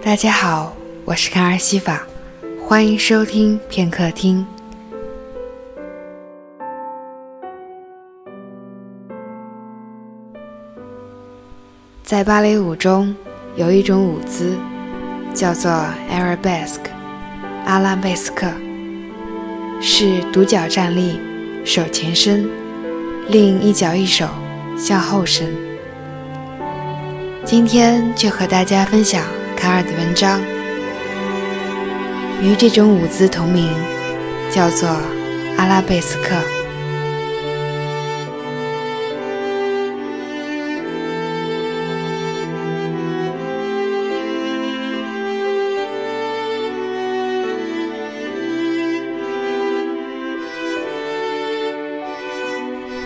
大家好，我是康儿西法，欢迎收听片刻听。在芭蕾舞中，有一种舞姿叫做 Arabesque，阿拉贝斯克，是独脚站立，手前伸，另一脚一手向后伸。今天就和大家分享卡尔的文章，与这种舞姿同名，叫做阿拉贝斯克。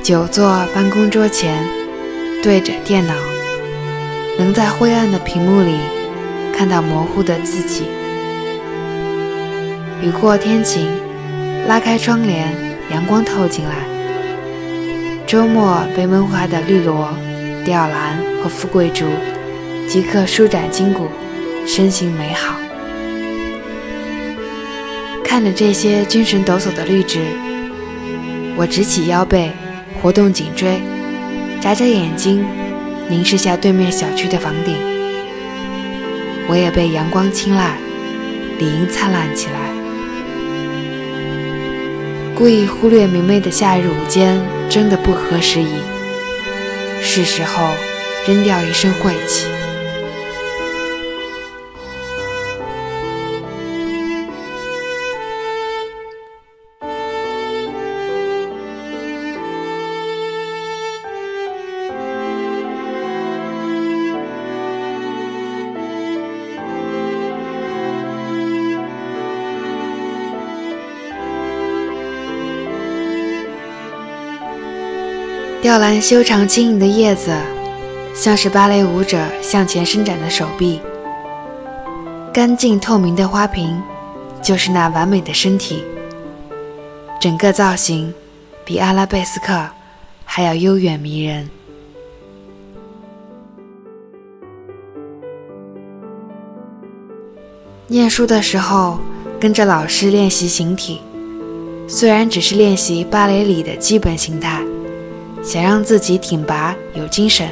久坐办公桌前，对着电脑，能在灰暗的屏幕里看到模糊的自己。雨过天晴，拉开窗帘，阳光透进来。周末被闷坏的绿萝、吊兰和富贵竹即刻舒展筋骨，身形美好。看着这些精神抖擞的绿植，我直起腰背。活动颈椎，眨眨眼睛，凝视下对面小区的房顶。我也被阳光青睐，理应灿烂起来。故意忽略明媚的夏日午间，真的不合时宜。是时候扔掉一身晦气。吊兰修长轻盈的叶子，像是芭蕾舞者向前伸展的手臂；干净透明的花瓶，就是那完美的身体。整个造型比阿拉贝斯克还要悠远迷人。念书的时候，跟着老师练习形体，虽然只是练习芭蕾里的基本形态。想让自己挺拔有精神，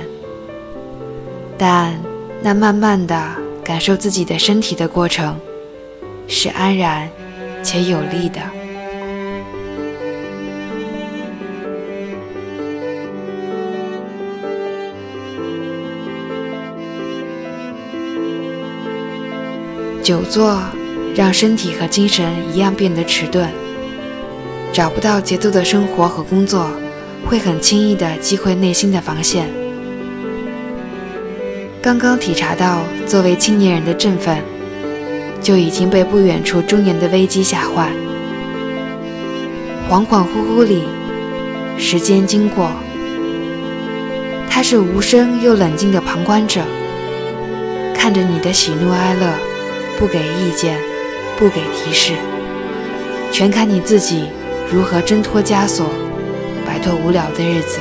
但那慢慢的感受自己的身体的过程，是安然且有力的。久坐让身体和精神一样变得迟钝，找不到节奏的生活和工作。会很轻易地击溃内心的防线。刚刚体察到作为青年人的振奋，就已经被不远处中年的危机吓坏。恍恍惚惚里，时间经过，他是无声又冷静的旁观者，看着你的喜怒哀乐，不给意见，不给提示，全看你自己如何挣脱枷锁。摆脱无聊的日子。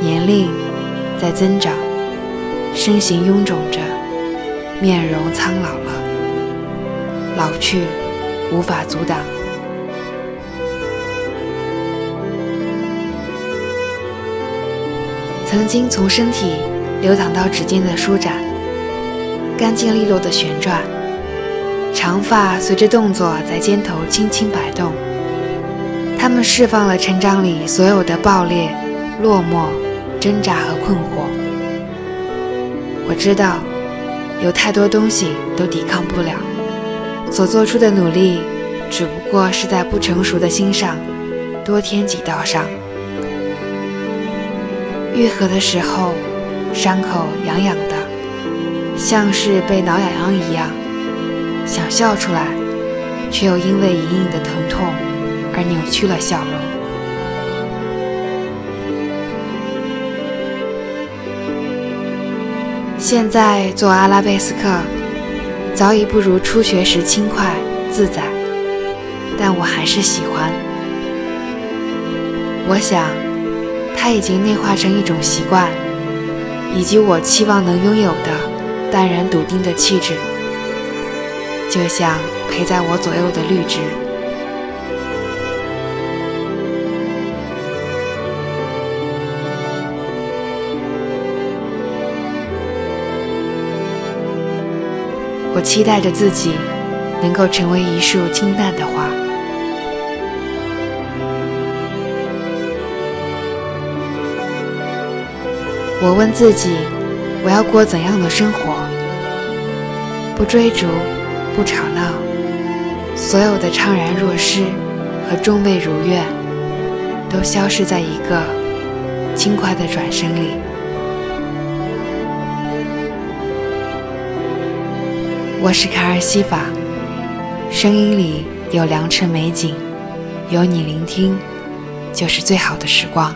年龄在增长，身形臃肿着，面容苍老了，老去无法阻挡。曾经从身体流淌到指尖的舒展。干净利落的旋转，长发随着动作在肩头轻轻摆动。他们释放了成长里所有的爆裂、落寞、挣扎和困惑。我知道，有太多东西都抵抗不了，所做出的努力，只不过是在不成熟的心上多添几道伤。愈合的时候，伤口痒痒的。像是被挠痒痒一样，想笑出来，却又因为隐隐的疼痛而扭曲了笑容。现在做阿拉贝斯克，早已不如初学时轻快自在，但我还是喜欢。我想，它已经内化成一种习惯，以及我期望能拥有的淡然笃定的气质，就像陪在我左右的绿植。我期待着自己能够成为一束清淡的花。我问自己，我要过怎样的生活？不追逐，不吵闹，所有的怅然若失和终未如愿，都消失在一个轻快的转身里。我是卡尔西法，声音里有良辰美景，有你聆听，就是最好的时光。